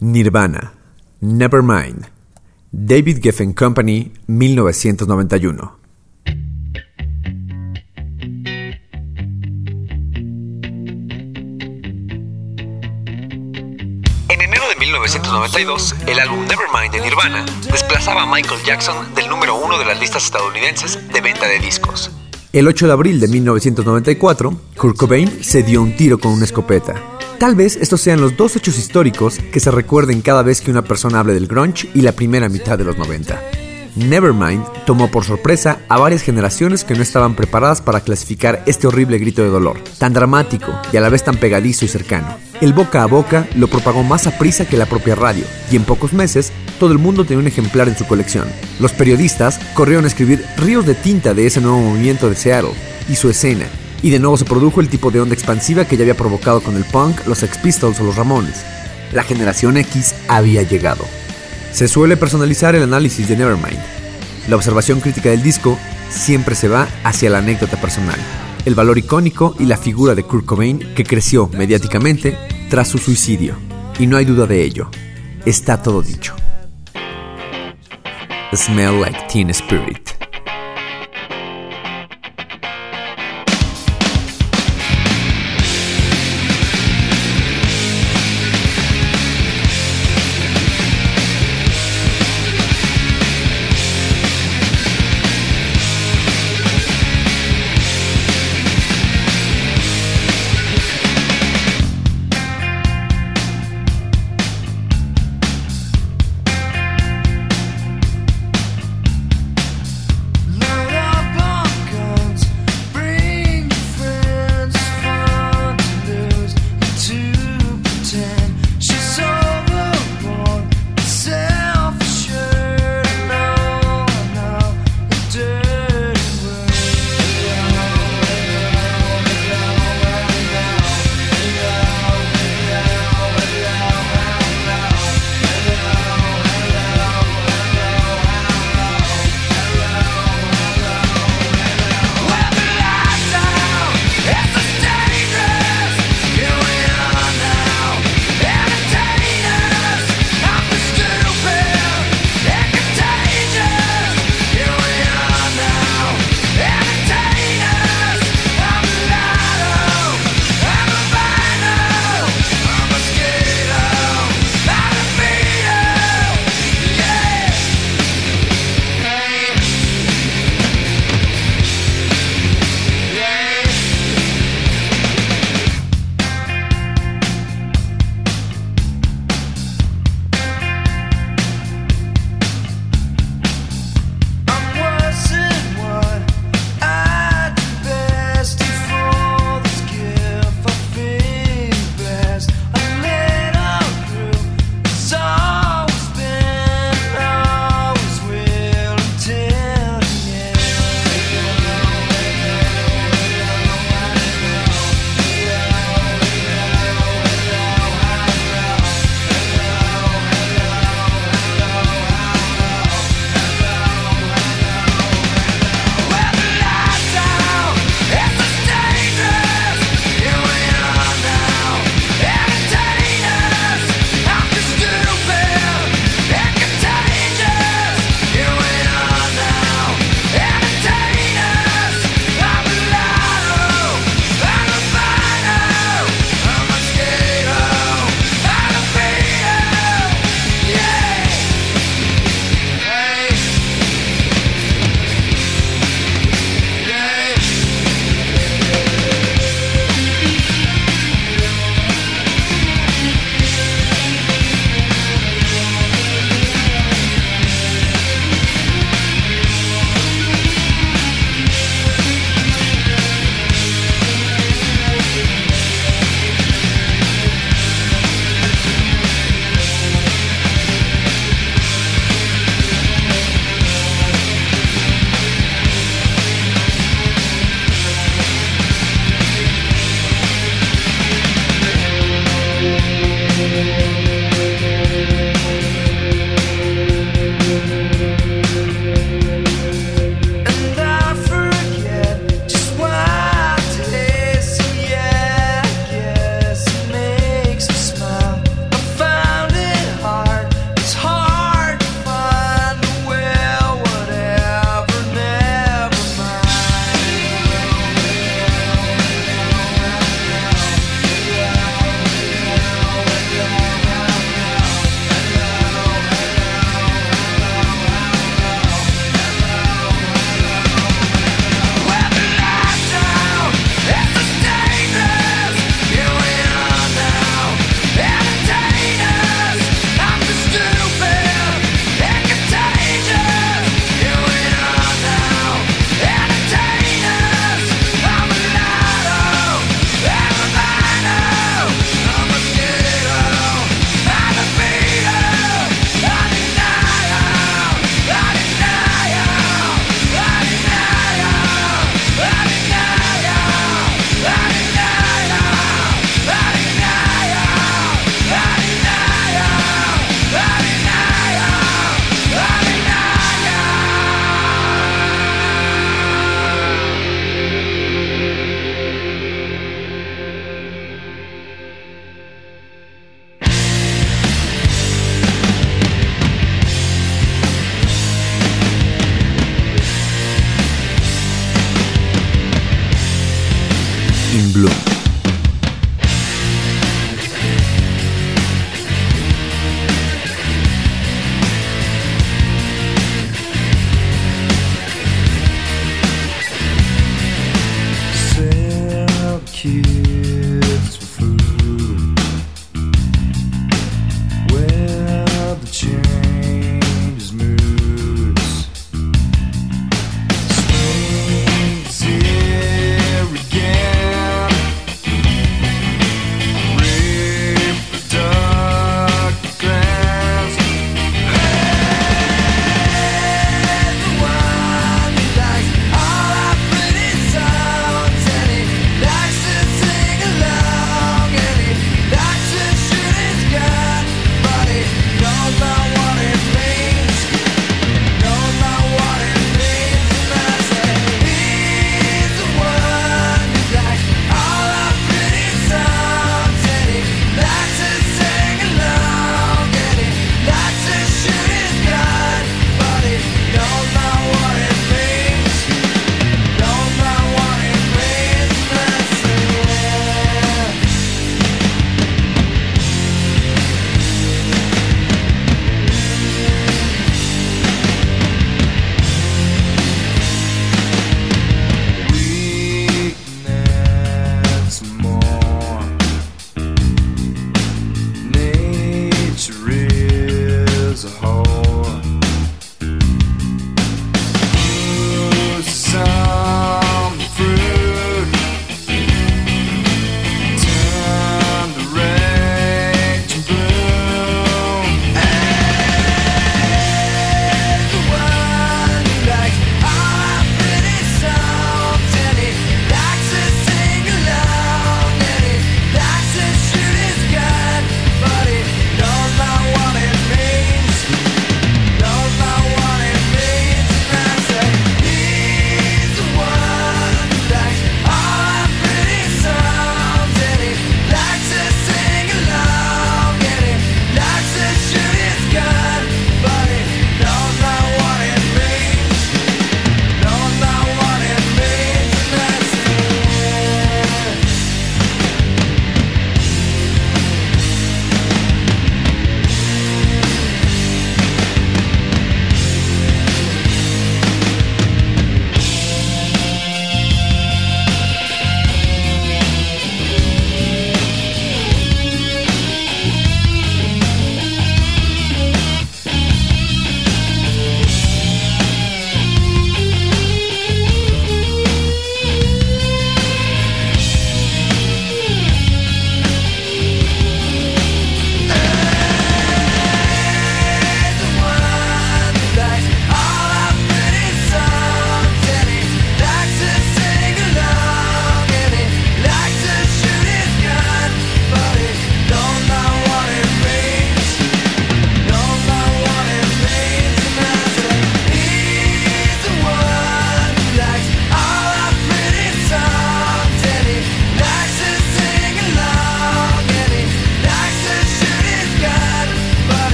Nirvana, Nevermind, David Geffen Company, 1991. En enero de 1992, el álbum Nevermind de Nirvana desplazaba a Michael Jackson del número uno de las listas estadounidenses de venta de discos. El 8 de abril de 1994, Kurt Cobain se dio un tiro con una escopeta. Tal vez estos sean los dos hechos históricos que se recuerden cada vez que una persona hable del grunge y la primera mitad de los 90. Nevermind tomó por sorpresa a varias generaciones que no estaban preparadas para clasificar este horrible grito de dolor, tan dramático y a la vez tan pegadizo y cercano. El boca a boca lo propagó más a prisa que la propia radio, y en pocos meses todo el mundo tenía un ejemplar en su colección. Los periodistas corrieron a escribir ríos de tinta de ese nuevo movimiento de Seattle y su escena, y de nuevo se produjo el tipo de onda expansiva que ya había provocado con el punk, los Sex Pistols o los Ramones. La generación X había llegado. Se suele personalizar el análisis de Nevermind. La observación crítica del disco siempre se va hacia la anécdota personal, el valor icónico y la figura de Kurt Cobain que creció mediáticamente tras su suicidio. Y no hay duda de ello. Está todo dicho. Smell like Teen Spirit.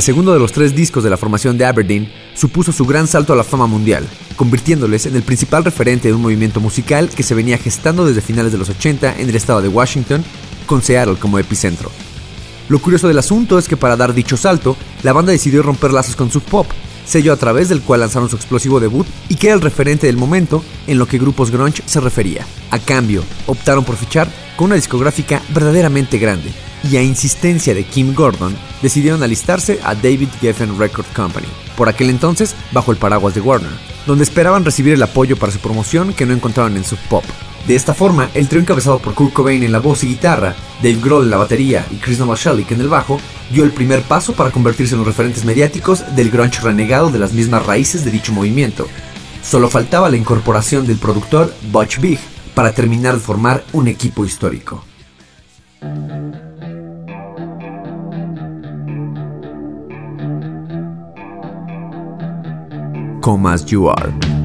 El segundo de los tres discos de la formación de Aberdeen supuso su gran salto a la fama mundial, convirtiéndoles en el principal referente de un movimiento musical que se venía gestando desde finales de los 80 en el estado de Washington, con Seattle como epicentro. Lo curioso del asunto es que para dar dicho salto, la banda decidió romper lazos con Sub Pop, sello a través del cual lanzaron su explosivo debut y que era el referente del momento en lo que grupos grunge se refería. A cambio, optaron por fichar con una discográfica verdaderamente grande y a insistencia de Kim Gordon, decidieron alistarse a David Geffen Record Company, por aquel entonces bajo el paraguas de Warner, donde esperaban recibir el apoyo para su promoción que no encontraban en Sub Pop. De esta forma, el trío encabezado por Kurt Cobain en la voz y guitarra, Dave Grohl en la batería y Chris Novoselic en el bajo, dio el primer paso para convertirse en los referentes mediáticos del grunge renegado de las mismas raíces de dicho movimiento. Solo faltaba la incorporación del productor Butch Big para terminar de formar un equipo histórico. Come as you are.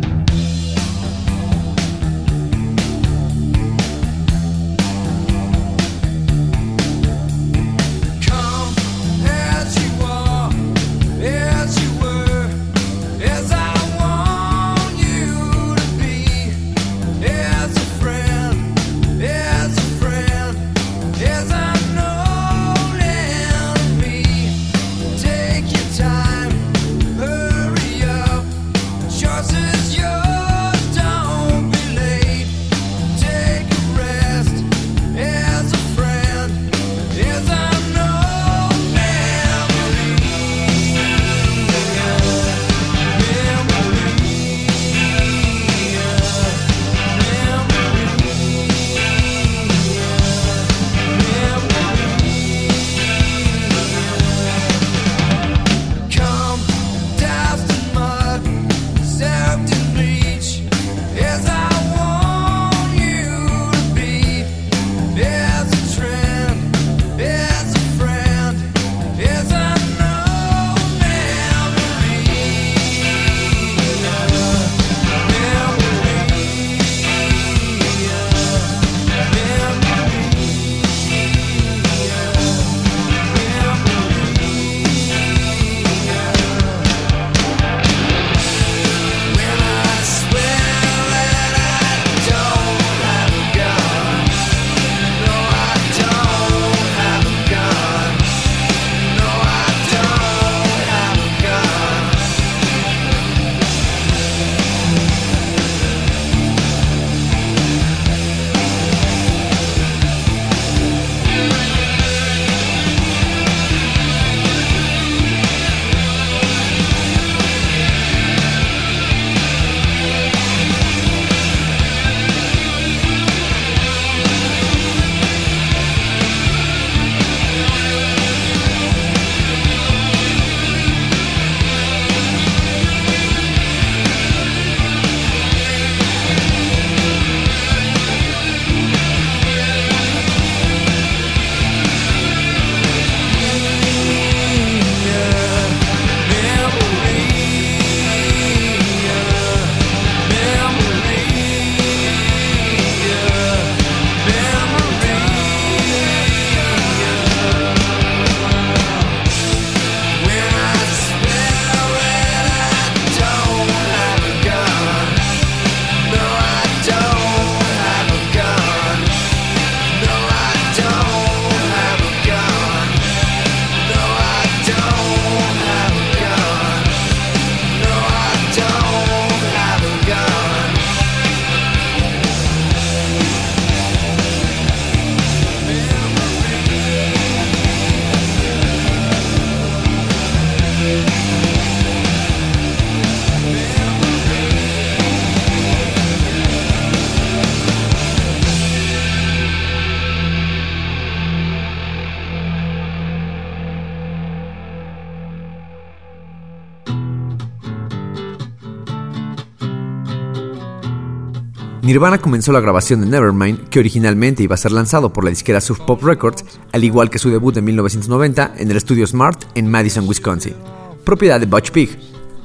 Nirvana comenzó la grabación de Nevermind, que originalmente iba a ser lanzado por la disquera Sub Pop Records, al igual que su debut en 1990 en el estudio Smart en Madison, Wisconsin, propiedad de Butch Pig,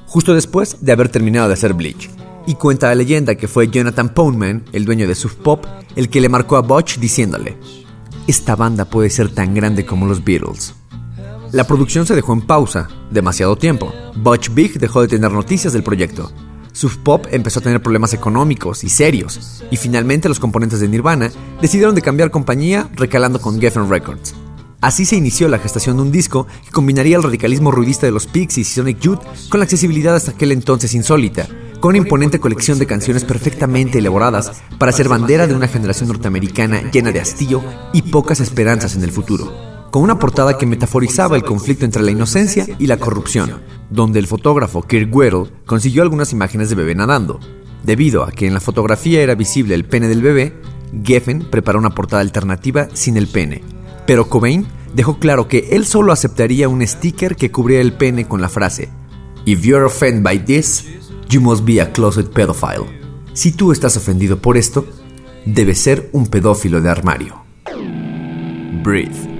justo después de haber terminado de hacer Bleach. Y cuenta la leyenda que fue Jonathan Poundman, el dueño de Sub Pop, el que le marcó a Butch diciéndole: Esta banda puede ser tan grande como los Beatles. La producción se dejó en pausa, demasiado tiempo. Butch Big dejó de tener noticias del proyecto. Sub Pop empezó a tener problemas económicos y serios, y finalmente los componentes de Nirvana decidieron de cambiar compañía recalando con Geffen Records. Así se inició la gestación de un disco que combinaría el radicalismo ruidista de los Pixies y Sonic Youth con la accesibilidad hasta aquel entonces insólita, con una imponente colección de canciones perfectamente elaboradas para ser bandera de una generación norteamericana llena de hastío y pocas esperanzas en el futuro con una portada que metaforizaba el conflicto entre la inocencia y la corrupción, donde el fotógrafo Kirk Weddle consiguió algunas imágenes de bebé nadando. Debido a que en la fotografía era visible el pene del bebé, Geffen preparó una portada alternativa sin el pene, pero Cobain dejó claro que él solo aceptaría un sticker que cubría el pene con la frase If you're offended by this, you must be a closet pedophile. Si tú estás ofendido por esto, debes ser un pedófilo de armario. Breathe.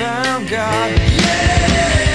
found God. Yeah!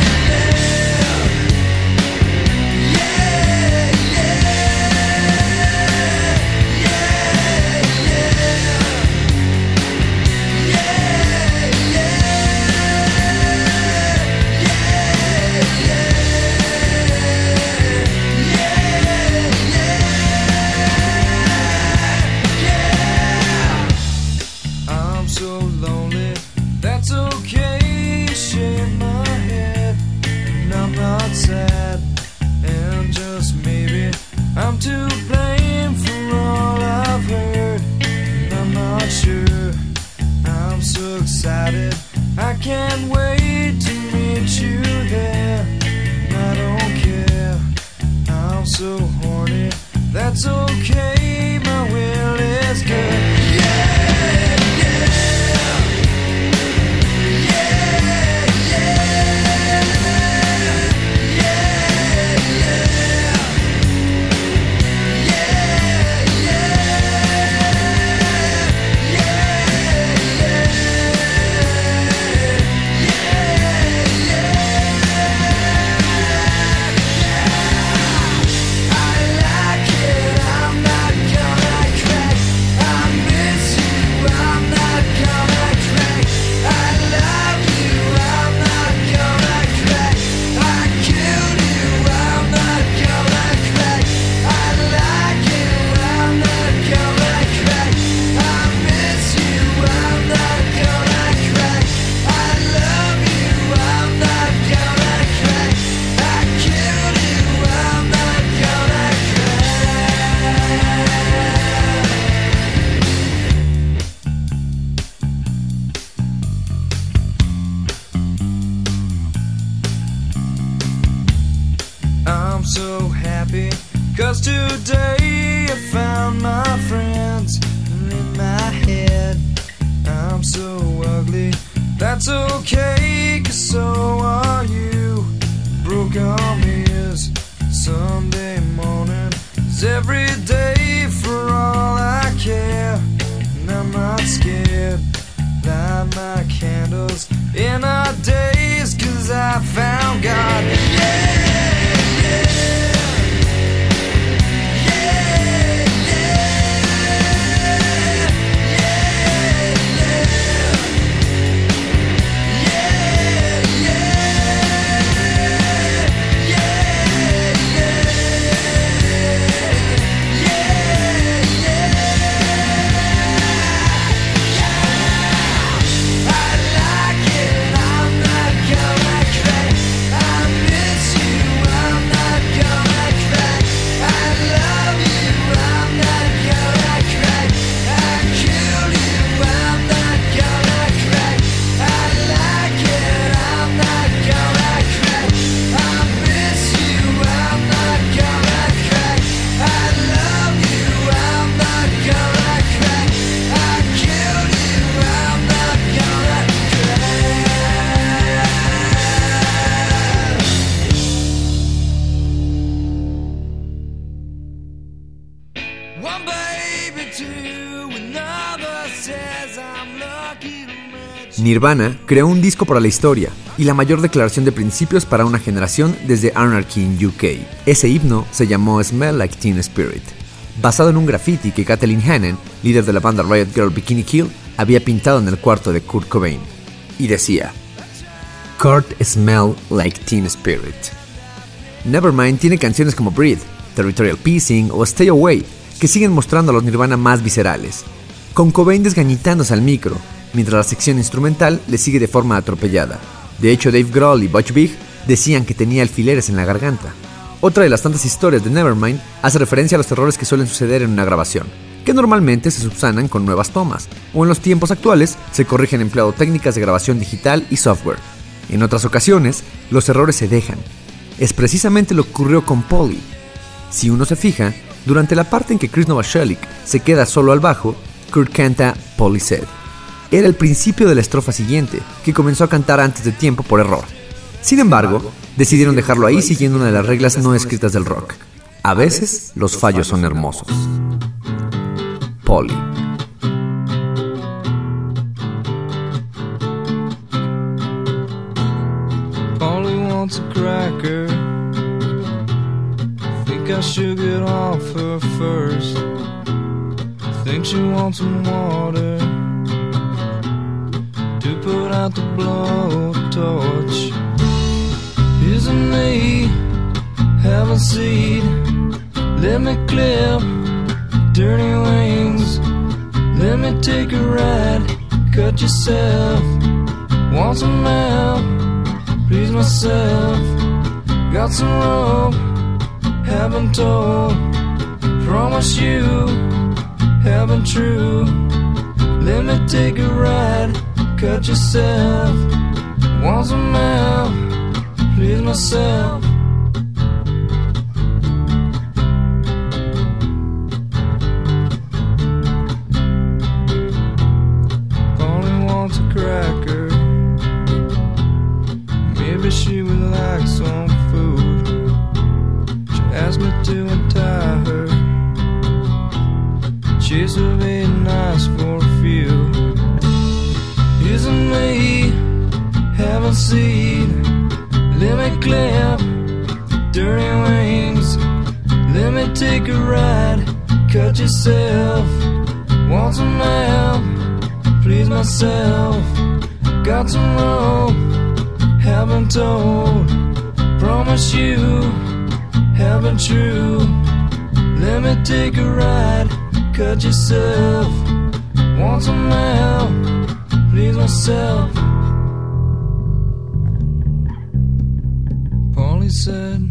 Nirvana creó un disco para la historia y la mayor declaración de principios para una generación desde Anarchy in UK. Ese himno se llamó Smell Like Teen Spirit, basado en un graffiti que Kathleen Hannon, líder de la banda Riot Girl Bikini Kill, había pintado en el cuarto de Kurt Cobain. Y decía, Kurt Smell Like Teen Spirit. Nevermind tiene canciones como Breathe, Territorial Piecing o Stay Away, que siguen mostrando a los Nirvana más viscerales, con Cobain desgañitándose al micro, mientras la sección instrumental le sigue de forma atropellada. De hecho, Dave Grohl y Butch Vig decían que tenía alfileres en la garganta. Otra de las tantas historias de Nevermind hace referencia a los errores que suelen suceder en una grabación, que normalmente se subsanan con nuevas tomas, o en los tiempos actuales se corrigen empleando técnicas de grabación digital y software. En otras ocasiones, los errores se dejan. Es precisamente lo que ocurrió con Polly. Si uno se fija, durante la parte en que Chris Novoselic se queda solo al bajo, Kurt canta Polly Said era el principio de la estrofa siguiente, que comenzó a cantar antes de tiempo por error. Sin embargo, decidieron dejarlo ahí siguiendo una de las reglas no escritas del rock. A veces los fallos son hermosos. Polly. Polly wants a cracker. Think I should get off first. Think she wants some water. Put out the blowtorch. Isn't me have a seat? Let me clip dirty wings. Let me take a ride. Cut yourself. Want some help? Please myself. Got some rope. Haven't told. Promise you. Haven't true. Let me take a ride cut yourself. Once a man, please myself. Got some rope. Haven't told. Promise you. Haven't true. Let me take a ride. Cut yourself. Want some help? please myself. Polly said,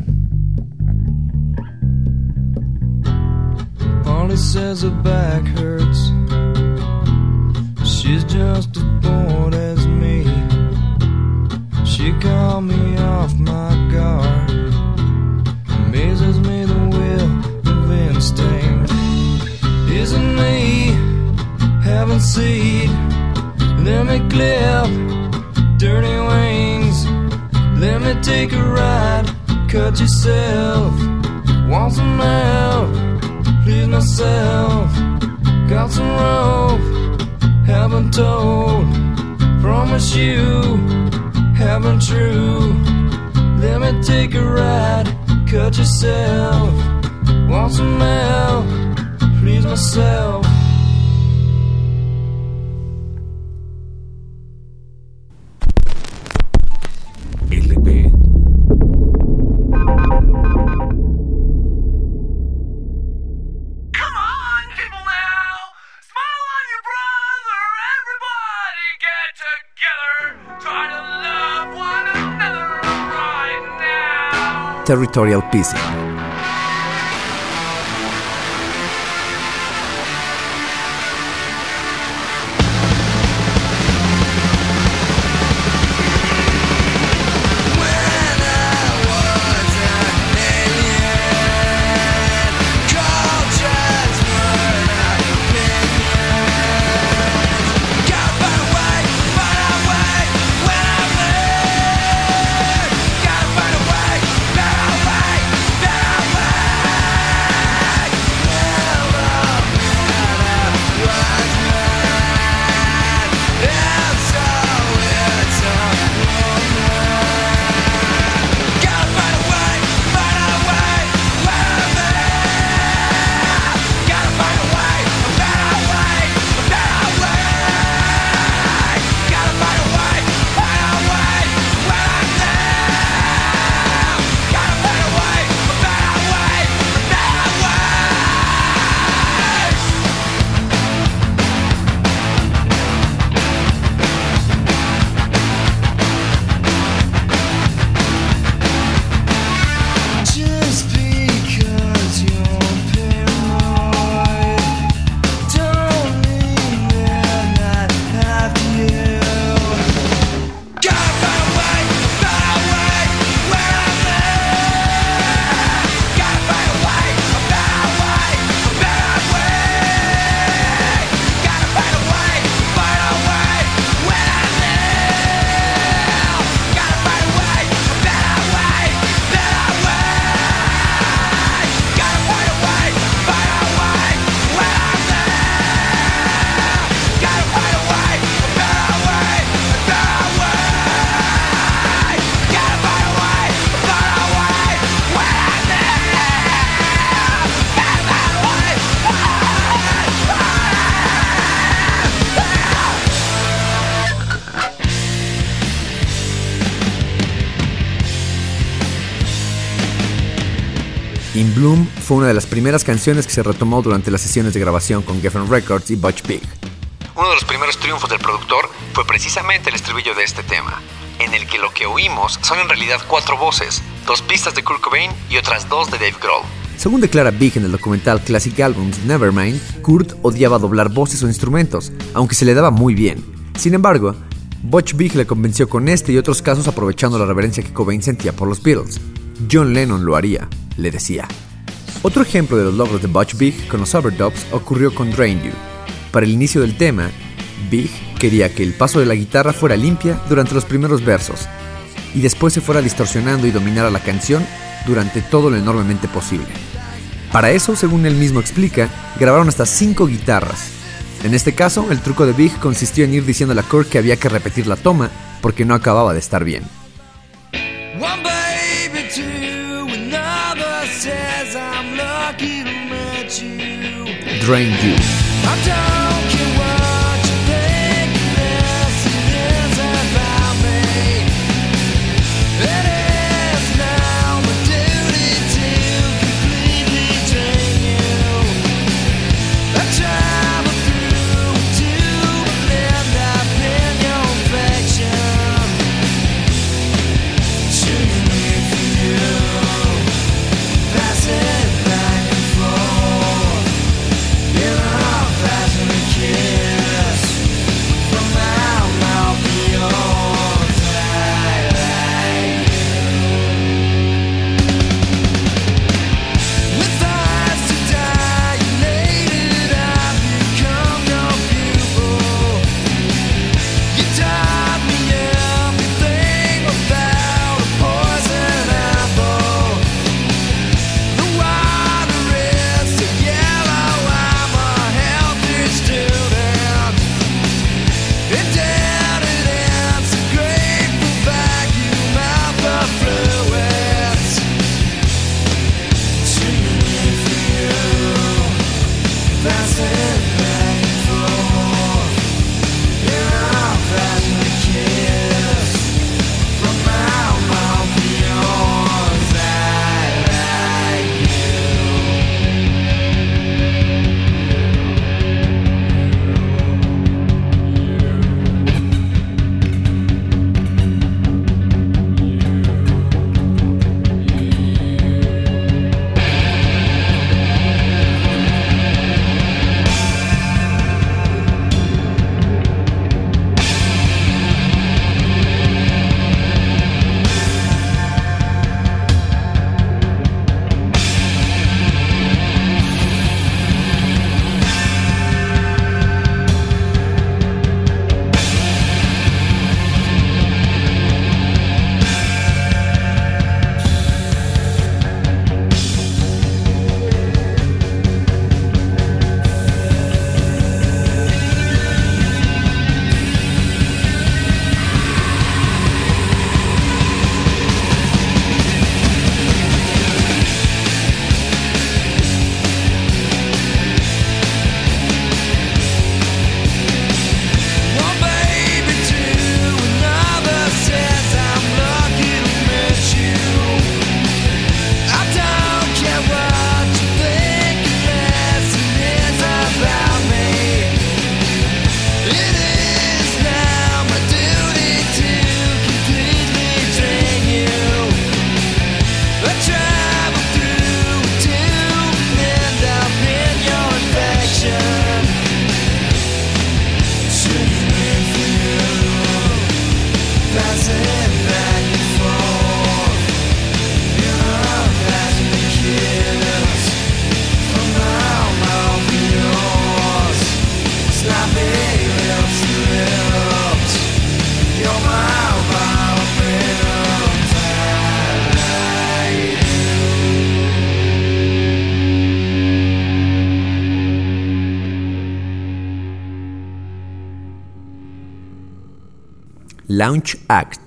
Polly says her back hurts. She's just as me. She called me off my guard. Amazes me the will of instinct. Isn't me having seed? Let me clip dirty wings. Let me take a ride. Cut yourself. Want some help? Please myself. Got some rope. Haven't told. Promise you. Haven't true. Let me take a ride. Cut yourself. Want some help? Please myself. Territorial peacing. In Bloom fue una de las primeras canciones que se retomó durante las sesiones de grabación con Geffen Records y Butch Big. Uno de los primeros triunfos del productor fue precisamente el estribillo de este tema, en el que lo que oímos son en realidad cuatro voces, dos pistas de Kurt Cobain y otras dos de Dave Grohl. Según declara Big en el documental Classic Albums Nevermind, Kurt odiaba doblar voces o instrumentos, aunque se le daba muy bien. Sin embargo, Butch Big le convenció con este y otros casos aprovechando la reverencia que Cobain sentía por los Beatles. John Lennon lo haría le decía. Otro ejemplo de los logros de Butch Big con los overdubs ocurrió con Drain You. Para el inicio del tema, Big quería que el paso de la guitarra fuera limpia durante los primeros versos y después se fuera distorsionando y dominara la canción durante todo lo enormemente posible. Para eso, según él mismo explica, grabaron hasta cinco guitarras. En este caso, el truco de Big consistió en ir diciendo a Kurt que había que repetir la toma porque no acababa de estar bien. Drain you. Launch Act.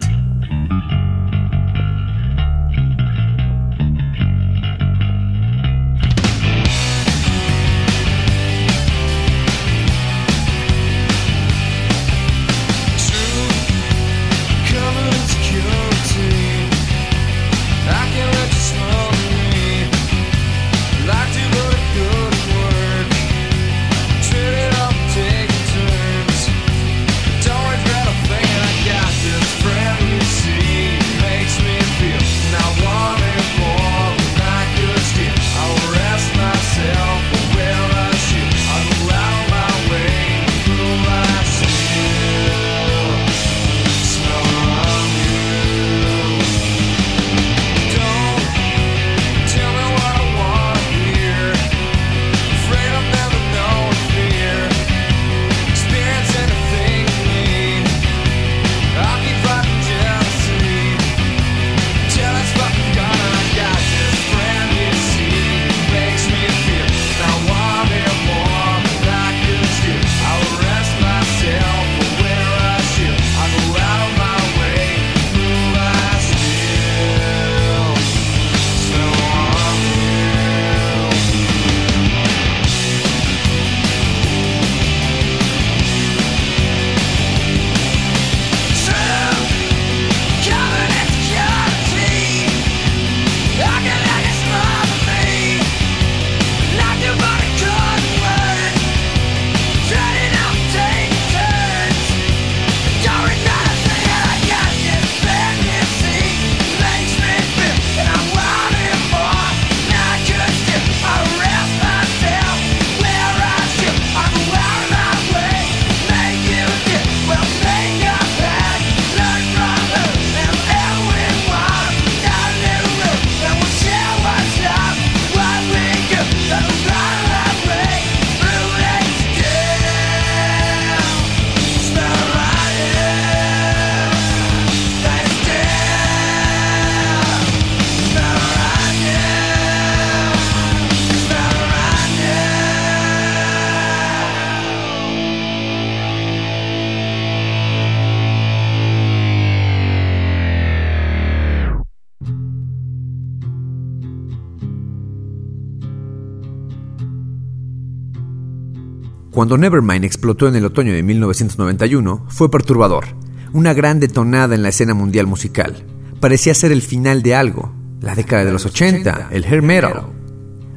Cuando Nevermind explotó en el otoño de 1991, fue perturbador. Una gran detonada en la escena mundial musical. Parecía ser el final de algo, la década de los 80, el hair metal.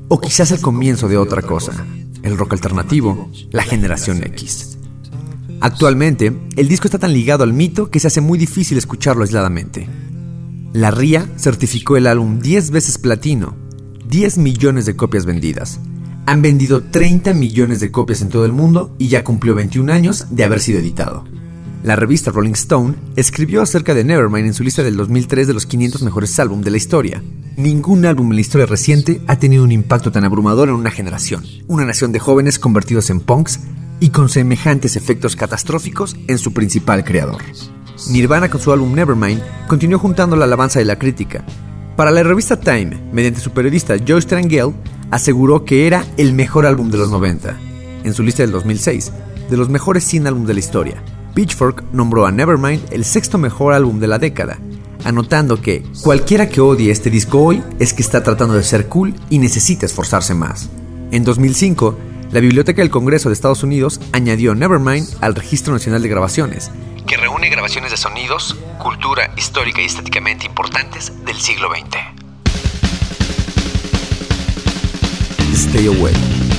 O quizás el comienzo de otra cosa, el rock alternativo, la generación X. Actualmente, el disco está tan ligado al mito que se hace muy difícil escucharlo aisladamente. La RIA certificó el álbum 10 veces platino, 10 millones de copias vendidas. Han vendido 30 millones de copias en todo el mundo y ya cumplió 21 años de haber sido editado. La revista Rolling Stone escribió acerca de Nevermind en su lista del 2003 de los 500 mejores álbumes de la historia. Ningún álbum en la historia reciente ha tenido un impacto tan abrumador en una generación, una nación de jóvenes convertidos en punks y con semejantes efectos catastróficos en su principal creador. Nirvana con su álbum Nevermind continuó juntando la alabanza de la crítica. Para la revista Time, mediante su periodista Joe Strangel, aseguró que era el mejor álbum de los 90, en su lista del 2006, de los mejores 100 álbumes de la historia. Pitchfork nombró a Nevermind el sexto mejor álbum de la década, anotando que cualquiera que odie este disco hoy es que está tratando de ser cool y necesita esforzarse más. En 2005, la Biblioteca del Congreso de Estados Unidos añadió Nevermind al Registro Nacional de Grabaciones, que reúne grabaciones de sonidos, cultura histórica y estéticamente importantes del siglo XX. Stay Away.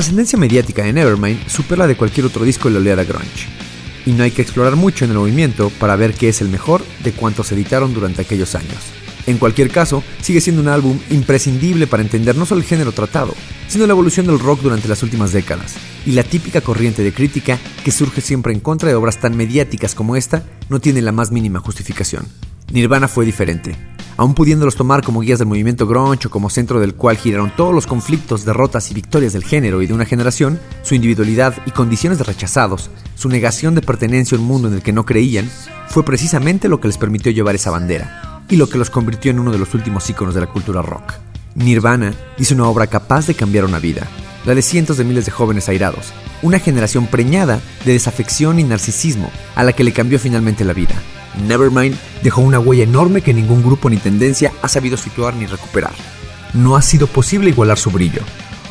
Trascendencia mediática de Nevermind supera la de cualquier otro disco de la oleada grunge, y no hay que explorar mucho en el movimiento para ver que es el mejor de cuantos editaron durante aquellos años. En cualquier caso, sigue siendo un álbum imprescindible para entender no solo el género tratado, sino la evolución del rock durante las últimas décadas, y la típica corriente de crítica que surge siempre en contra de obras tan mediáticas como esta no tiene la más mínima justificación. Nirvana fue diferente. Aún pudiéndolos tomar como guías del movimiento grunge o como centro del cual giraron todos los conflictos, derrotas y victorias del género y de una generación, su individualidad y condiciones de rechazados, su negación de pertenencia a un mundo en el que no creían, fue precisamente lo que les permitió llevar esa bandera y lo que los convirtió en uno de los últimos íconos de la cultura rock. Nirvana hizo una obra capaz de cambiar una vida, la de cientos de miles de jóvenes airados, una generación preñada de desafección y narcisismo a la que le cambió finalmente la vida. Nevermind dejó una huella enorme que ningún grupo ni tendencia ha sabido situar ni recuperar. No ha sido posible igualar su brillo,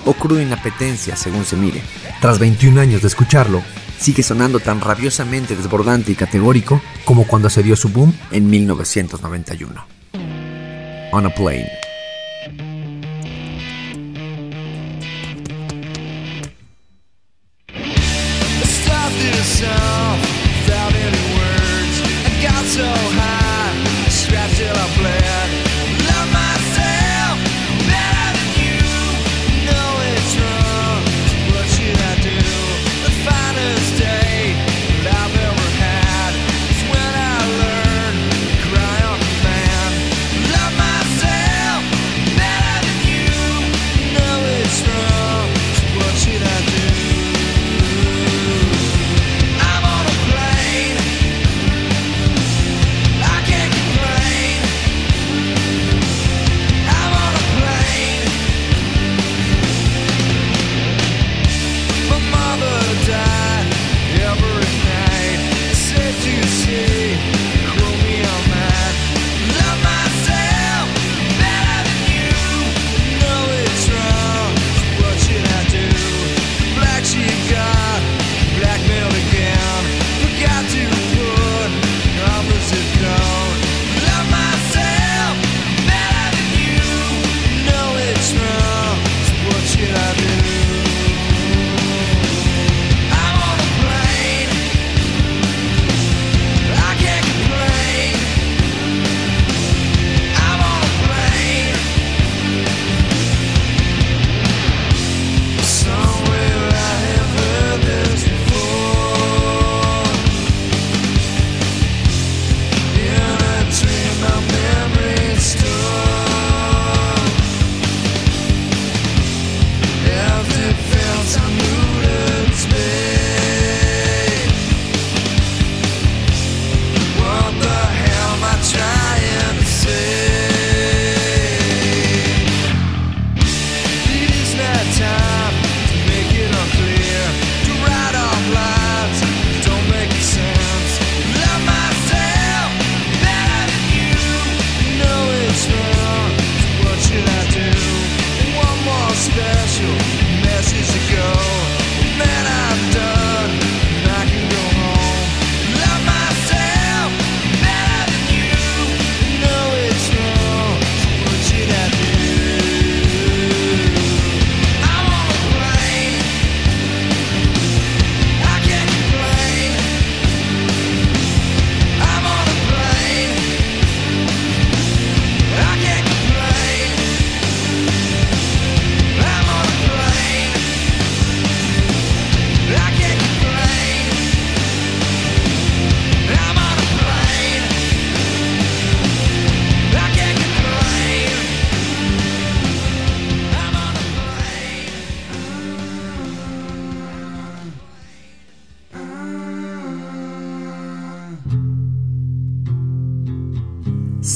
o cruda inapetencia según se mire. Tras 21 años de escucharlo, sigue sonando tan rabiosamente desbordante y categórico como cuando se dio su boom en 1991. On a Plane.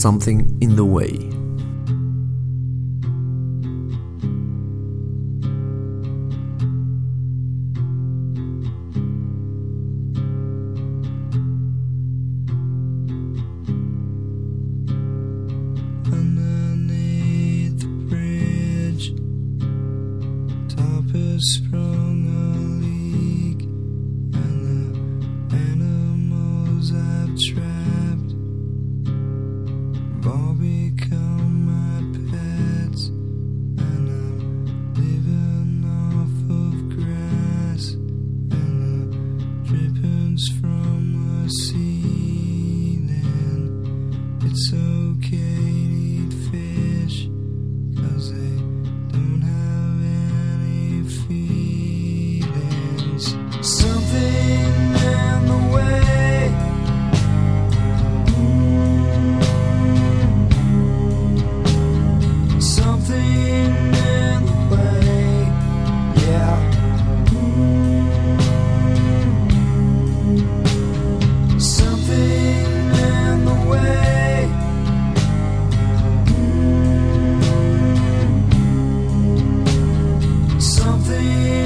Something in the way. see.